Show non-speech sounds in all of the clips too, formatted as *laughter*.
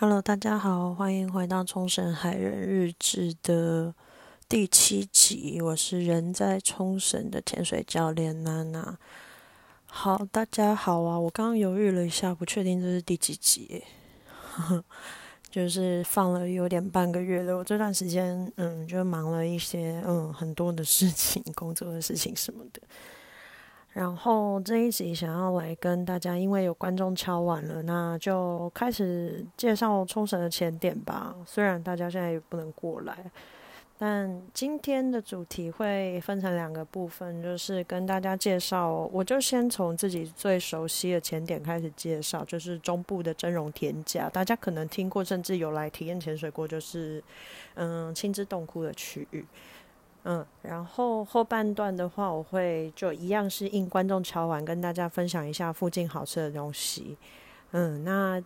Hello，大家好，欢迎回到冲绳海人日志的第七集。我是人在冲绳的潜水教练娜娜。好，大家好啊！我刚刚犹豫了一下，不确定这是第几集，*laughs* 就是放了有点半个月了。我这段时间，嗯，就忙了一些，嗯，很多的事情，工作的事情什么的。然后这一集想要来跟大家，因为有观众敲完了，那就开始介绍冲绳的前点吧。虽然大家现在也不能过来，但今天的主题会分成两个部分，就是跟大家介绍。我就先从自己最熟悉的前点开始介绍，就是中部的真容田甲，大家可能听过，甚至有来体验潜水过，就是嗯青之洞窟的区域。嗯，然后后半段的话，我会就一样是应观众敲完，跟大家分享一下附近好吃的东西。嗯，那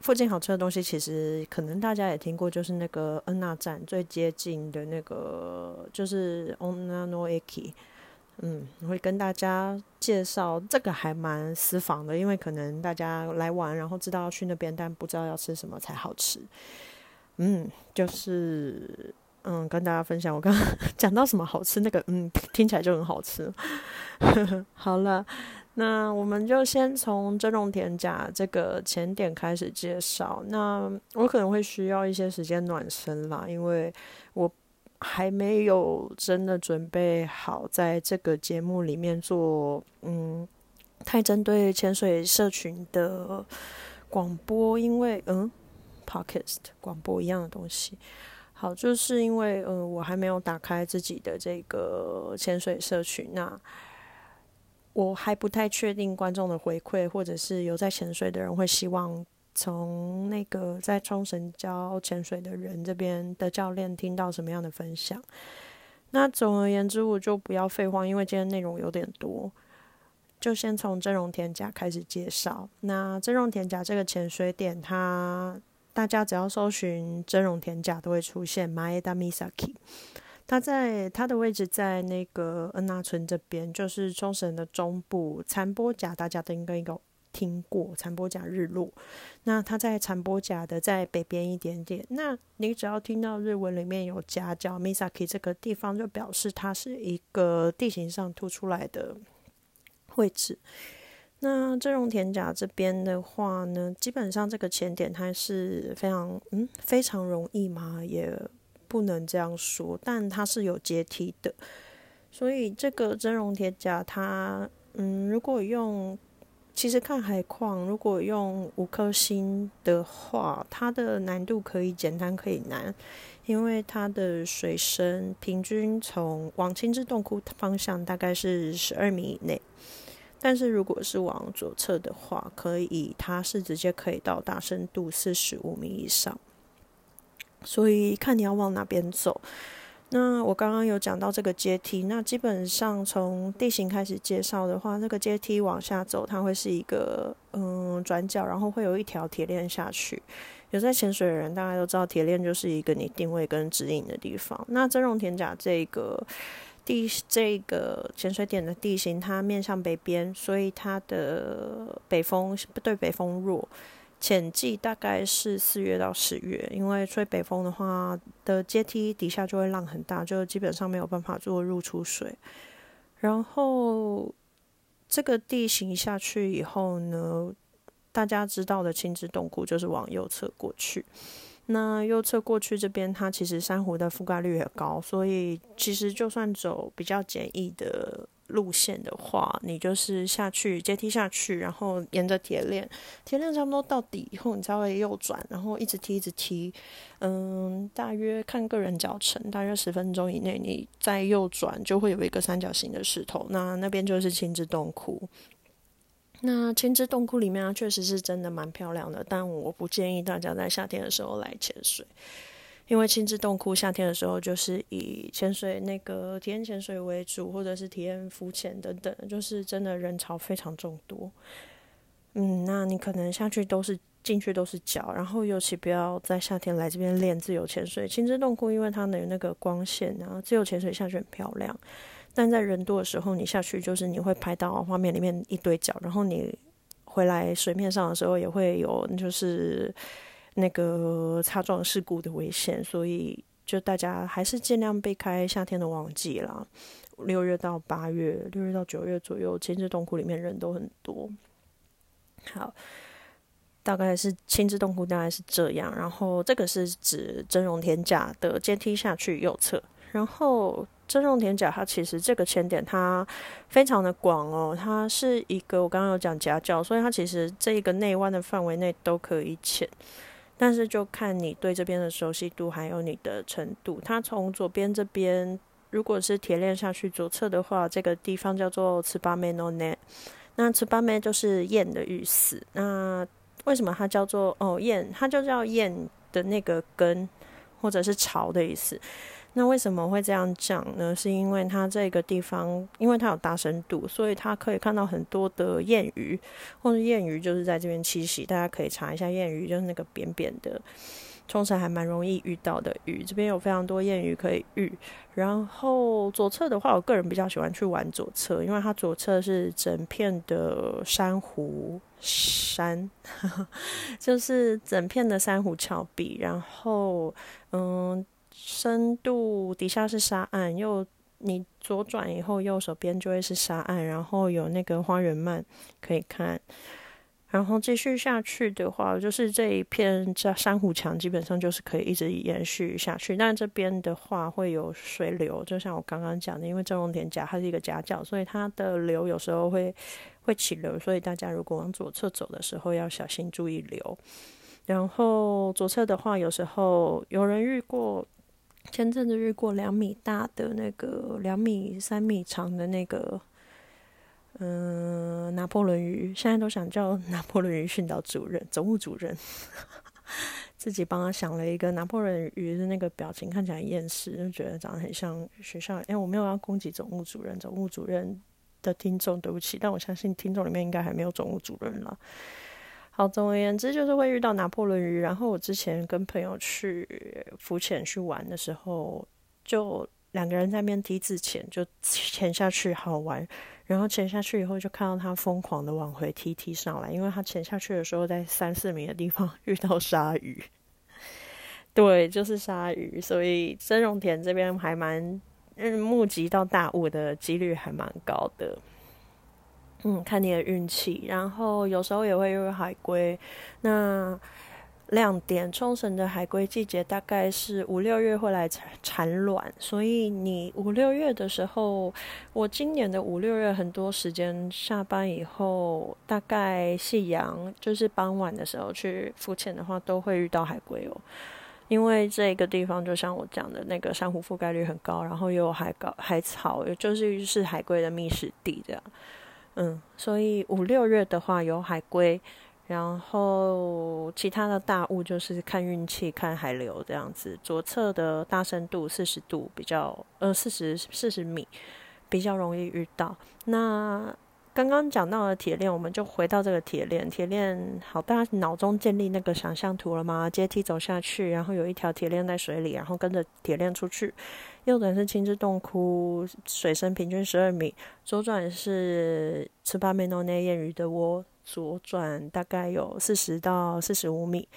附近好吃的东西，其实可能大家也听过，就是那个恩纳站最接近的那个，就是 Onanoeki。嗯，会跟大家介绍这个还蛮私房的，因为可能大家来玩，然后知道要去那边，但不知道要吃什么才好吃。嗯，就是。嗯，跟大家分享，我刚刚 *laughs* 讲到什么好吃，那个嗯，听起来就很好吃。*laughs* 好了，那我们就先从真龙田甲这个前点开始介绍。那我可能会需要一些时间暖身啦，因为我还没有真的准备好在这个节目里面做嗯太针对潜水社群的广播，因为嗯，podcast 广播一样的东西。好，就是因为呃，我还没有打开自己的这个潜水社群，那我还不太确定观众的回馈，或者是有在潜水的人会希望从那个在冲绳教潜水的人这边的教练听到什么样的分享。那总而言之，我就不要废话，因为今天内容有点多，就先从真容田甲开始介绍。那真容田甲这个潜水点，它。大家只要搜寻真容田甲，都会出现 Maeda Misaki。它在它的位置在那个恩纳村这边，就是冲绳的中部。残波甲大家都应该有听过，残波甲日落。那它在残波甲的在北边一点点。那你只要听到日文里面有加叫 Misaki 这个地方，就表示它是一个地形上凸出来的位置。那这种田甲这边的话呢，基本上这个前点它是非常嗯非常容易嘛，也不能这样说，但它是有阶梯的，所以这个真容铁甲它嗯如果用其实看海况，如果用五颗星的话，它的难度可以简单可以难，因为它的水深平均从往青之洞窟方向大概是十二米以内。但是如果是往左侧的话，可以，它是直接可以到达深度四十五米以上，所以看你要往哪边走。那我刚刚有讲到这个阶梯，那基本上从地形开始介绍的话，那个阶梯往下走，它会是一个嗯转角，然后会有一条铁链下去。有在潜水的人大概都知道，铁链就是一个你定位跟指引的地方。那真容田甲这个。地这个潜水点的地形，它面向北边，所以它的北风不对北风弱。浅季大概是四月到十月，因为吹北风的话，的阶梯底下就会浪很大，就基本上没有办法做入出水。然后这个地形下去以后呢，大家知道的青之洞窟就是往右侧过去。那右侧过去这边，它其实珊瑚的覆盖率也高，所以其实就算走比较简易的路线的话，你就是下去阶梯下去，然后沿着铁链，铁链差不多到底以后，你才会右转，然后一直踢一直踢，嗯，大约看个人脚程，大约十分钟以内，你再右转就会有一个三角形的石头，那那边就是青之洞窟。那青之洞窟里面啊，确实是真的蛮漂亮的，但我不建议大家在夏天的时候来潜水，因为青之洞窟夏天的时候就是以潜水那个体验潜水为主，或者是体验浮潜等等，就是真的人潮非常众多。嗯，那你可能下去都是进去都是脚，然后尤其不要在夏天来这边练自由潜水。青之洞窟因为它的那个光线啊，自由潜水下去很漂亮。但在人多的时候，你下去就是你会拍到画面里面一堆脚，然后你回来水面上的时候也会有，就是那个擦撞事故的危险，所以就大家还是尽量避开夏天的旺季啦。六月到八月，六月到九月左右，亲子洞窟里面人都很多。好，大概是亲子洞窟大概是这样。然后这个是指真容天价的阶梯下去右侧。然后真容田甲它其实这个前点它非常的广哦，它是一个我刚刚有讲夹角，所以它其实这一个内弯的范围内都可以潜。但是就看你对这边的熟悉度，还有你的程度。它从左边这边。如果是铁链下去左侧的话，这个地方叫做茨巴梅诺内。那茨巴梅就是燕的意思。那为什么它叫做哦燕？它就叫燕的那个根，或者是巢的意思。那为什么会这样讲呢？是因为它这个地方，因为它有大深度，所以它可以看到很多的燕鱼，或者燕鱼就是在这边栖息。大家可以查一下燕鱼，就是那个扁扁的。冲绳还蛮容易遇到的鱼，这边有非常多燕鱼可以遇。然后左侧的话，我个人比较喜欢去玩左侧，因为它左侧是整片的珊瑚山，*laughs* 就是整片的珊瑚峭壁。然后，嗯，深度底下是沙岸，又你左转以后，右手边就会是沙岸，然后有那个花园鳗可以看。然后继续下去的话，就是这一片这珊瑚墙基本上就是可以一直延续下去。但这边的话会有水流，就像我刚刚讲的，因为正龙田夹它是一个夹角，所以它的流有时候会会起流，所以大家如果往左侧走的时候要小心注意流。然后左侧的话，有时候有人遇过，前阵子遇过两米大的那个两米三米长的那个。嗯，拿破仑鱼现在都想叫拿破仑鱼训导主任、总务主任，*laughs* 自己帮他想了一个拿破仑鱼的那个表情，看起来厌世，就觉得长得很像学校。哎，我没有要攻击总务主任，总务主任的听众对不起，但我相信听众里面应该还没有总务主任了。好，总而言之就是会遇到拿破仑鱼。然后我之前跟朋友去浮潜去玩的时候，就两个人在面梯子潜，就潜下去好玩。然后潜下去以后，就看到他疯狂的往回踢踢上来，因为他潜下去的时候在三四米的地方 *laughs* 遇到鲨鱼，对，就是鲨鱼，所以真荣田这边还蛮嗯，目击到大雾的几率还蛮高的，嗯，看你的运气，然后有时候也会有海龟，那。亮点，冲绳的海龟季节大概是五六月会来产产卵，所以你五六月的时候，我今年的五六月很多时间下班以后，大概夕阳就是傍晚的时候去浮潜的话，都会遇到海龟哦。因为这个地方就像我讲的那个珊瑚覆盖率很高，然后又有海高海草，就是是海龟的觅食地这样。嗯，所以五六月的话有海龟。然后其他的大雾就是看运气，看海流这样子。左侧的大深度四十度比较，呃，四十四十米比较容易遇到。那刚刚讲到的铁链，我们就回到这个铁链。铁链好，大家脑中建立那个想象图了吗？阶梯走下去，然后有一条铁链在水里，然后跟着铁链出去。右转是青之洞窟，水深平均十二米；左转是赤巴梅诺内谚语的窝。左转大概有四十到四十五米，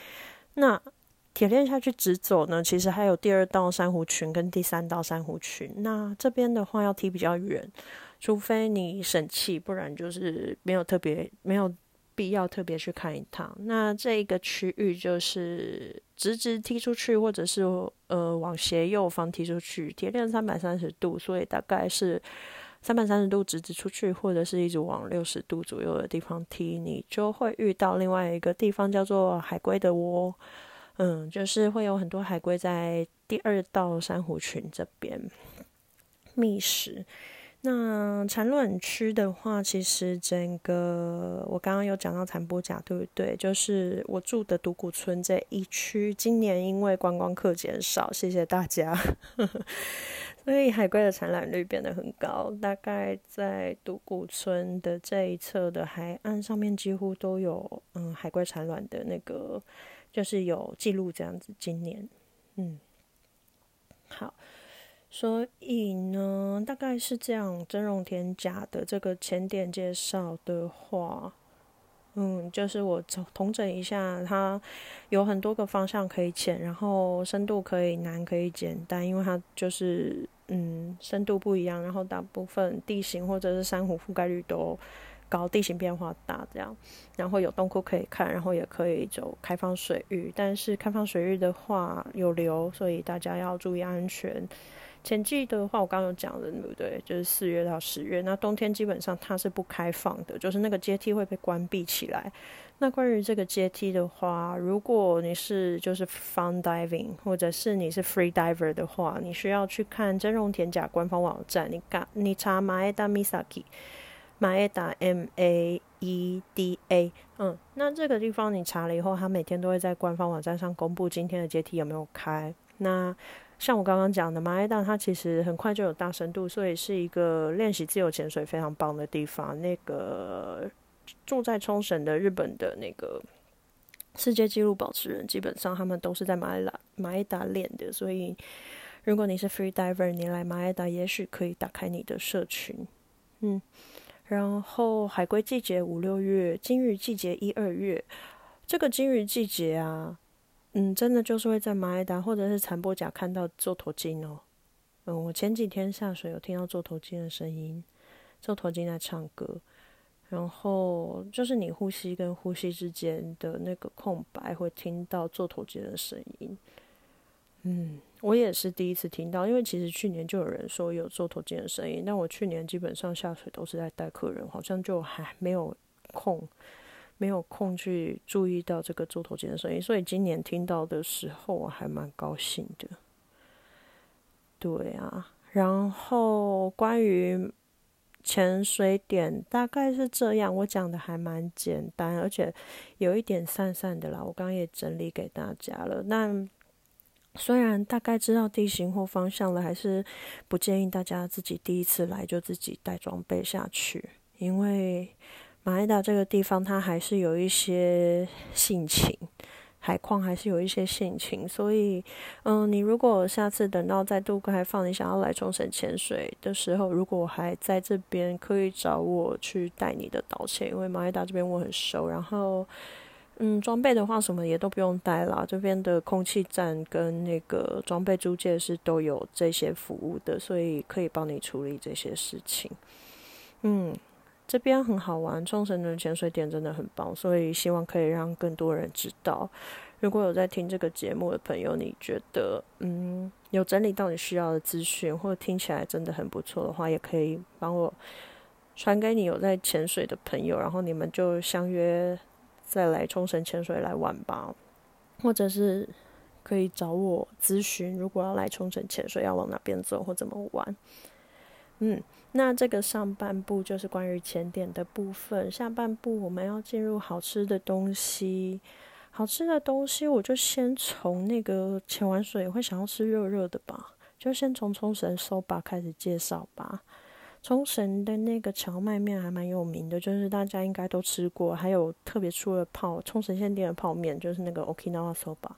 那铁链下去直走呢？其实还有第二道珊瑚群跟第三道珊瑚群。那这边的话要踢比较远，除非你省气，不然就是没有特别没有必要特别去看一趟。那这一个区域就是直直踢出去，或者是呃往斜右方踢出去，铁链三百三十度，所以大概是。三百三十度直直出去，或者是一直往六十度左右的地方踢，你就会遇到另外一个地方，叫做海龟的窝。嗯，就是会有很多海龟在第二道珊瑚群这边觅食。那产卵区的话，其实整个我刚刚有讲到残波甲，对不对？就是我住的独谷村这一区，今年因为观光客减少，谢谢大家。*laughs* 所以海龟的产卵率变得很高，大概在独谷村的这一侧的海岸上面，几乎都有嗯海龟产卵的那个，就是有记录这样子。今年，嗯，好，所以呢，大概是这样。真容田甲的这个前点介绍的话，嗯，就是我统统整一下，它有很多个方向可以潜，然后深度可以难，可以简单，因为它就是嗯深度不一样，然后大部分地形或者是珊瑚覆盖率都高，地形变化大这样，然后有洞窟可以看，然后也可以走开放水域，但是开放水域的话有流，所以大家要注意安全。前季的话，我刚刚有讲了，对不对？就是四月到十月。那冬天基本上它是不开放的，就是那个阶梯会被关闭起来。那关于这个阶梯的话，如果你是就是 fun diving，或者是你是 free diver 的话，你需要去看真容田甲官方网站。你看，你查马埃达 Misaki，马埃达 M A E D A，嗯，那这个地方你查了以后，它每天都会在官方网站上公布今天的阶梯有没有开。那像我刚刚讲的，马埃达它其实很快就有大深度，所以是一个练习自由潜水非常棒的地方。那个住在冲绳的日本的那个世界纪录保持人，基本上他们都是在马埃达马埃达练的。所以如果你是 free diver，你来马埃达也许可以打开你的社群。嗯，然后海龟季节五六月，金鱼季节一二月。这个金鱼季节啊。嗯，真的就是会在马埃达或者是残波甲看到座头鲸哦。嗯，我前几天下水有听到座头鲸的声音，座头鲸在唱歌。然后就是你呼吸跟呼吸之间的那个空白，会听到座头鲸的声音。嗯，我也是第一次听到，因为其实去年就有人说有座头鲸的声音，但我去年基本上下水都是在带客人，好像就还没有空。没有空去注意到这个猪头尖的声音，所以今年听到的时候我还蛮高兴的。对啊，然后关于潜水点大概是这样，我讲的还蛮简单，而且有一点散散的啦。我刚刚也整理给大家了。那虽然大概知道地形或方向了，还是不建议大家自己第一次来就自己带装备下去，因为。马来达这个地方，它还是有一些性情，海况还是有一些性情，所以，嗯，你如果下次等到再度开放，你想要来冲绳潜水的时候，如果还在这边，可以找我去带你的导潜，因为马来达这边我很熟。然后，嗯，装备的话，什么也都不用带啦，这边的空气站跟那个装备租借是都有这些服务的，所以可以帮你处理这些事情，嗯。这边很好玩，冲绳的潜水点真的很棒，所以希望可以让更多人知道。如果有在听这个节目的朋友，你觉得嗯有整理到你需要的资讯，或者听起来真的很不错的话，也可以帮我传给你有在潜水的朋友，然后你们就相约再来冲绳潜水来玩吧，或者是可以找我咨询，如果要来冲绳潜水要往哪边走或怎么玩。嗯，那这个上半部就是关于前点的部分，下半部我们要进入好吃的东西。好吃的东西，我就先从那个潜完水会想要吃热热的吧，就先从冲绳 soba 开始介绍吧。冲绳的那个荞麦面还蛮有名的，就是大家应该都吃过，还有特别出的泡冲绳县店的泡面，就是那个 Okinawa soba。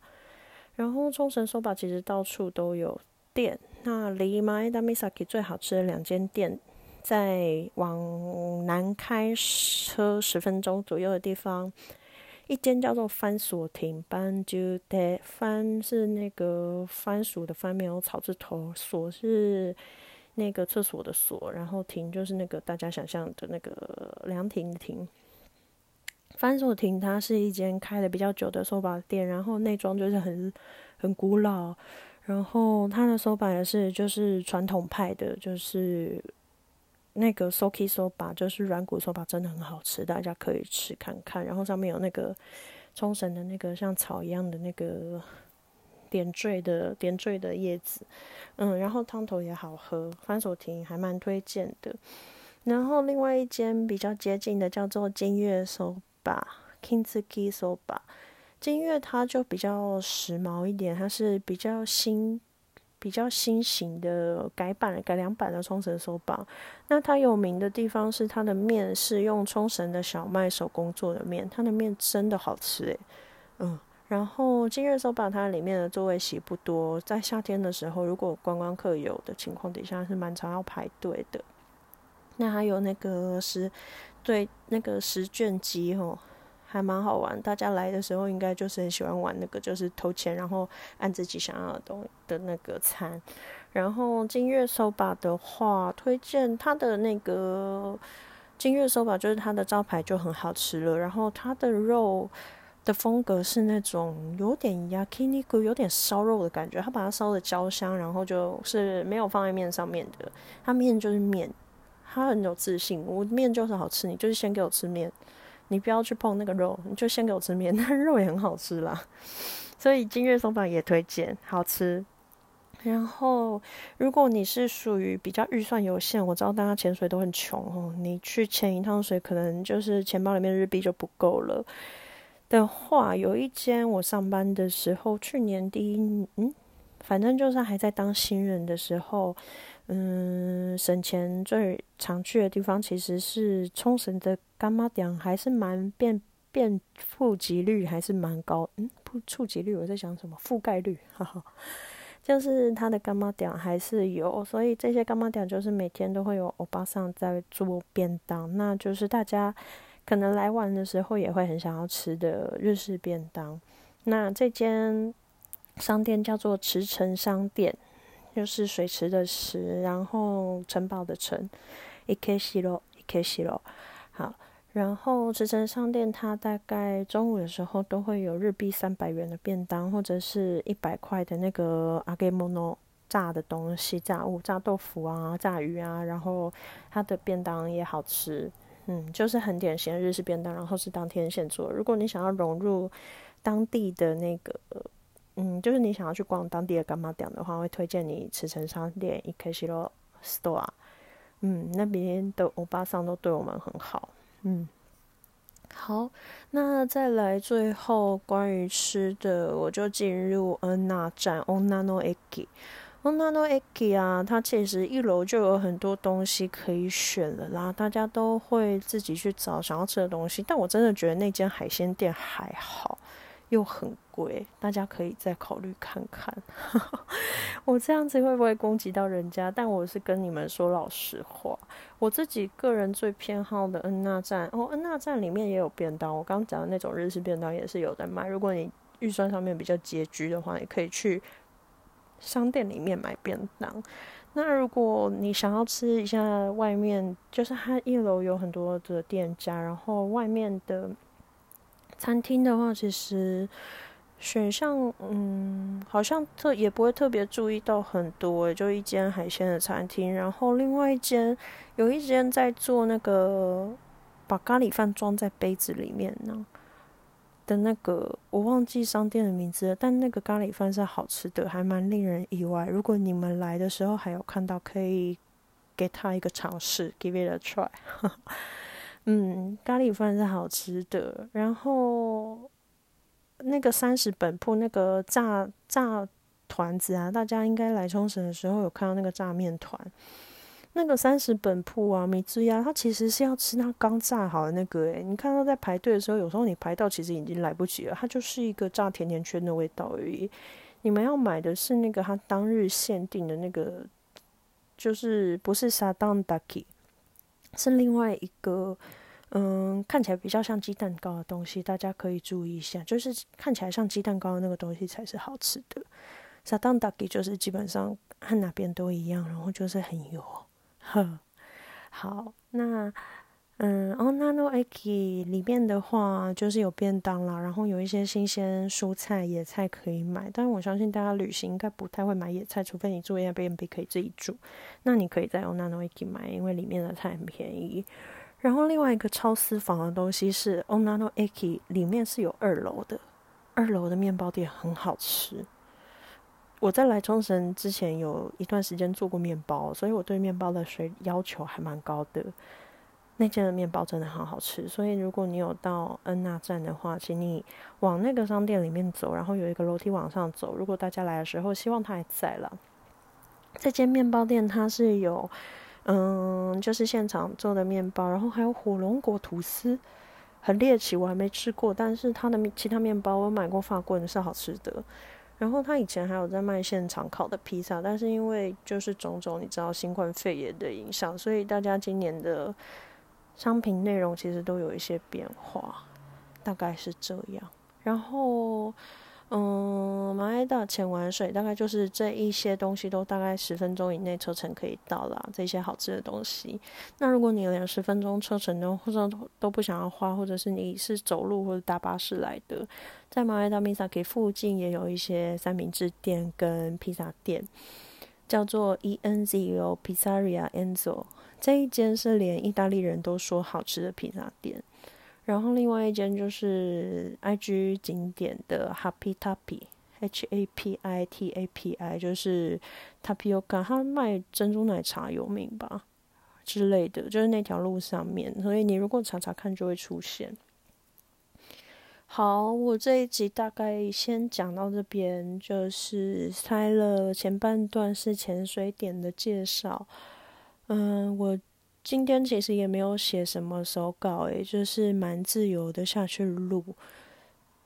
然后冲绳 soba 其实到处都有。店那离马埃达 Misaki 最好吃的两间店，在往南开车十分钟左右的地方，一间叫做番薯亭班就的番是那个番薯的番，没有草字头，所是那个厕所的所，然后亭就是那个大家想象的那个凉亭的亭。番薯亭它是一间开的比较久的寿把店，然后内装就是很很古老。然后它的手把也是就是传统派的，就是那个 soki 手把，就是软骨手把，真的很好吃，大家可以吃看看。然后上面有那个冲绳的那个像草一样的那个点缀的点缀的叶子，嗯，然后汤头也好喝，番薯亭还蛮推荐的。然后另外一间比较接近的叫做金月手把 Kingsuki 手把。金月它就比较时髦一点，它是比较新、比较新型的改版、改良版的冲绳手把。那它有名的地方是它的面是用冲绳的小麦手工做的面，它的面真的好吃诶。嗯，然后金月手把它里面的座位席不多，在夏天的时候，如果观光客有的情况底下是蛮常要排队的。那还有那个十对那个十卷机哦。还蛮好玩。大家来的时候应该就是很喜欢玩那个，就是投钱然后按自己想要的东的那个餐。然后金月手把的话，推荐它的那个金月手把，就是它的招牌就很好吃了。然后它的肉的风格是那种有点 yakiniku，有点烧肉的感觉。它把它烧的焦香，然后就是没有放在面上面的，它面就是面。他很有自信，我面就是好吃，你就是先给我吃面，你不要去碰那个肉，你就先给我吃面，*laughs* 那肉也很好吃啦。所以金月松板也推荐，好吃。然后如果你是属于比较预算有限，我知道大家潜水都很穷哦，你去潜一趟水可能就是钱包里面日币就不够了的话，有一间我上班的时候，去年第一嗯，反正就是还在当新人的时候。嗯，省钱最常去的地方其实是冲绳的干妈店，还是蛮变变富集率还是蛮高。嗯，不触及率我在想什么？覆盖率，哈哈，就是它的干妈店还是有，所以这些干妈店就是每天都会有欧巴桑在做便当，那就是大家可能来玩的时候也会很想要吃的日式便当。那这间商店叫做驰城商店。就是水池的池，然后城堡的城，一 k 西罗，一 k 西罗。好，然后池城商店，它大概中午的时候都会有日币三百元的便当，或者是一百块的那个阿给莫诺炸的东西，炸物，炸豆腐啊，炸鱼啊，然后它的便当也好吃，嗯，就是很典型的日式便当，然后是当天现做。如果你想要融入当地的那个。嗯，就是你想要去逛当地的干妈店的话，会推荐你池城商店、伊克西罗 store。嗯，那边的欧巴桑都对我们很好。嗯，好，那再来最后关于吃的，我就进入恩纳站 Onano Eki。Onano Eki 啊，它其实一楼就有很多东西可以选了啦，大家都会自己去找想要吃的东西。但我真的觉得那间海鲜店还好。又很贵，大家可以再考虑看看。*laughs* 我这样子会不会攻击到人家？但我是跟你们说老实话，我自己个人最偏好的恩纳站哦，恩纳站里面也有便当。我刚刚讲的那种日式便当也是有在卖。如果你预算上面比较拮据的话，也可以去商店里面买便当。那如果你想要吃一下外面，就是它一楼有很多的店家，然后外面的。餐厅的话，其实选项嗯，好像特也不会特别注意到很多，就一间海鲜的餐厅，然后另外一间有一间在做那个把咖喱饭装在杯子里面呢的那个，我忘记商店的名字了，但那个咖喱饭是好吃的，还蛮令人意外。如果你们来的时候还有看到，可以给他一个尝试，give it a try。*laughs* 嗯，咖喱饭是好吃的。然后那个三十本铺那个炸炸团子啊，大家应该来冲绳的时候有看到那个炸面团。那个三十本铺啊，米之呀，它其实是要吃它刚炸好的那个。诶，你看到在排队的时候，有时候你排到其实已经来不及了，它就是一个炸甜甜圈的味道而已。你们要买的是那个它当日限定的那个，就是不是沙当 ducky。是另外一个，嗯，看起来比较像鸡蛋糕的东西，大家可以注意一下。就是看起来像鸡蛋糕的那个东西才是好吃的。沙当达吉就是基本上和哪边都一样，然后就是很油。呵，好，那。嗯，哦，Nano Aki 里面的话就是有便当啦，然后有一些新鲜蔬菜、野菜可以买。但是我相信大家旅行应该不太会买野菜，除非你住 Airbnb 可以自己煮。那你可以在 onano aki 买，因为里面的菜很便宜。然后另外一个超私房的东西是 onano aki 里面是有二楼的，二楼的面包店很好吃。我在来冲绳之前有一段时间做过面包，所以我对面包的水要求还蛮高的。那间的面包真的很好吃，所以如果你有到恩纳站的话，请你往那个商店里面走，然后有一个楼梯往上走。如果大家来的时候，希望它还在了。这间面包店它是有，嗯，就是现场做的面包，然后还有火龙果吐司，很猎奇，我还没吃过。但是它的其他面包我买过，法棍是好吃的。然后他以前还有在卖现场烤的披萨，但是因为就是种种你知道新冠肺炎的影响，所以大家今年的。商品内容其实都有一些变化，大概是这样。然后。嗯，马来达浅玩水大概就是这一些东西都大概十分钟以内车程可以到啦。这些好吃的东西，那如果你连十分钟车程都或者都不想要花，或者是你是走路或者搭巴士来的，在马来达米萨给附近也有一些三明治店跟披萨店，叫做 E N Z O Pizzeria Enzo。这一间是连意大利人都说好吃的披萨店。然后另外一间就是 I G 景点的 Happy Tappy，H A P I T A P I，就是 Tapioca，它卖珍珠奶茶有名吧之类的，就是那条路上面，所以你如果查查看就会出现。好，我这一集大概先讲到这边，就是猜了前半段是潜水点的介绍，嗯，我。今天其实也没有写什么手稿，诶，就是蛮自由的下去录。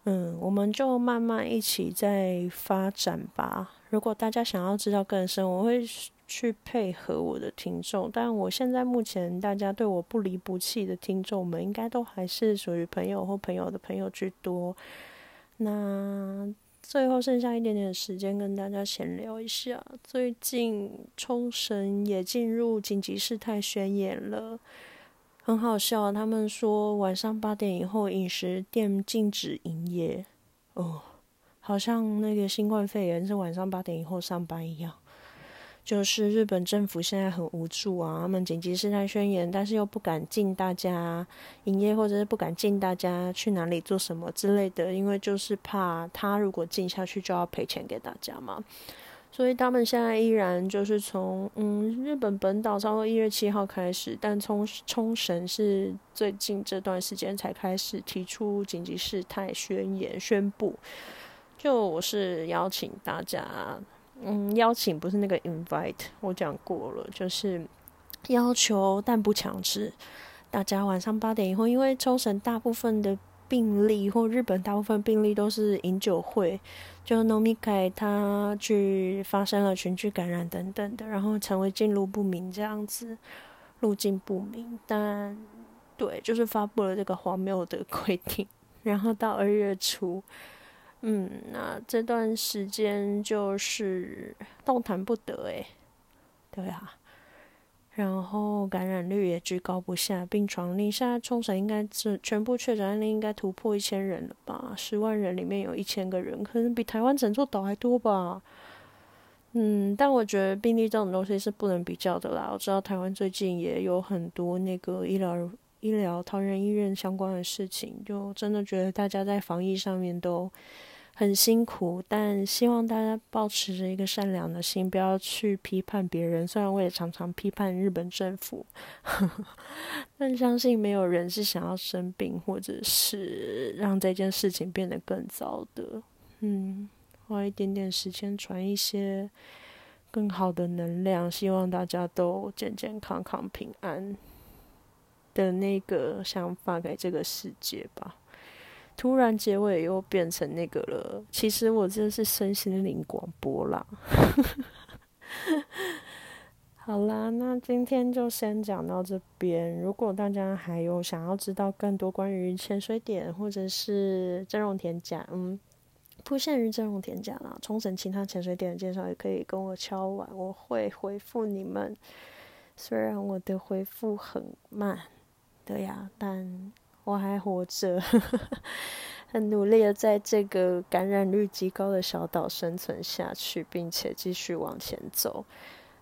嗯，我们就慢慢一起在发展吧。如果大家想要知道更深，我会去配合我的听众。但我现在目前大家对我不离不弃的听众们，应该都还是属于朋友或朋友的朋友居多。那。最后剩下一点点时间跟大家闲聊一下。最近冲绳也进入紧急事态宣言了，很好笑。他们说晚上八点以后饮食店禁止营业，哦，好像那个新冠肺炎是晚上八点以后上班一样。就是日本政府现在很无助啊，他们紧急事态宣言，但是又不敢禁大家营业，或者是不敢禁大家去哪里做什么之类的，因为就是怕他如果禁下去就要赔钱给大家嘛。所以他们现在依然就是从嗯日本本岛差不多一月七号开始，但冲冲绳是最近这段时间才开始提出紧急事态宣言宣布。就我是邀请大家。嗯，邀请不是那个 invite，我讲过了，就是要求但不强制。大家晚上八点以后，因为冲绳大部分的病例或日本大部分病例都是饮酒会，就 nomikai 他去发生了群聚感染等等的，然后成为进入不明这样子，路径不明。但对，就是发布了这个荒谬的规定，然后到二月初。嗯，那这段时间就是动弹不得诶，对啊，然后感染率也居高不下，病床你现在冲绳应该是全部确诊案例应该突破一千人了吧？十万人里面有一千个人，可能比台湾整座岛还多吧？嗯，但我觉得病例这种东西是不能比较的啦。我知道台湾最近也有很多那个医疗医疗桃园医院相关的事情，就真的觉得大家在防疫上面都。很辛苦，但希望大家保持着一个善良的心，不要去批判别人。虽然我也常常批判日本政府，*laughs* 但相信没有人是想要生病，或者是让这件事情变得更糟的。嗯，花一点点时间传一些更好的能量，希望大家都健健康康、平安的那个想法给这个世界吧。突然结尾又变成那个了，其实我真的是身心灵广播啦。*laughs* 好啦，那今天就先讲到这边。如果大家还有想要知道更多关于潜水点或者是真容田甲，嗯，不限于真容田甲啦，冲绳其他潜水点的介绍也可以跟我敲完，我会回复你们。虽然我的回复很慢，对呀，但。我还活着，*laughs* 很努力的在这个感染率极高的小岛生存下去，并且继续往前走。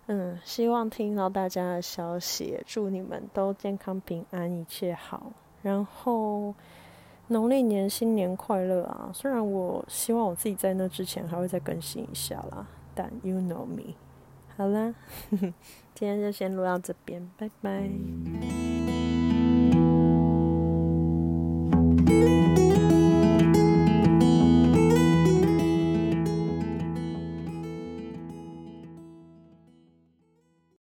嗯，希望听到大家的消息，祝你们都健康平安，一切好。然后农历年新年快乐啊！虽然我希望我自己在那之前还会再更新一下啦，但 you know me。好啦，*laughs* 今天就先录到这边，拜拜。thank you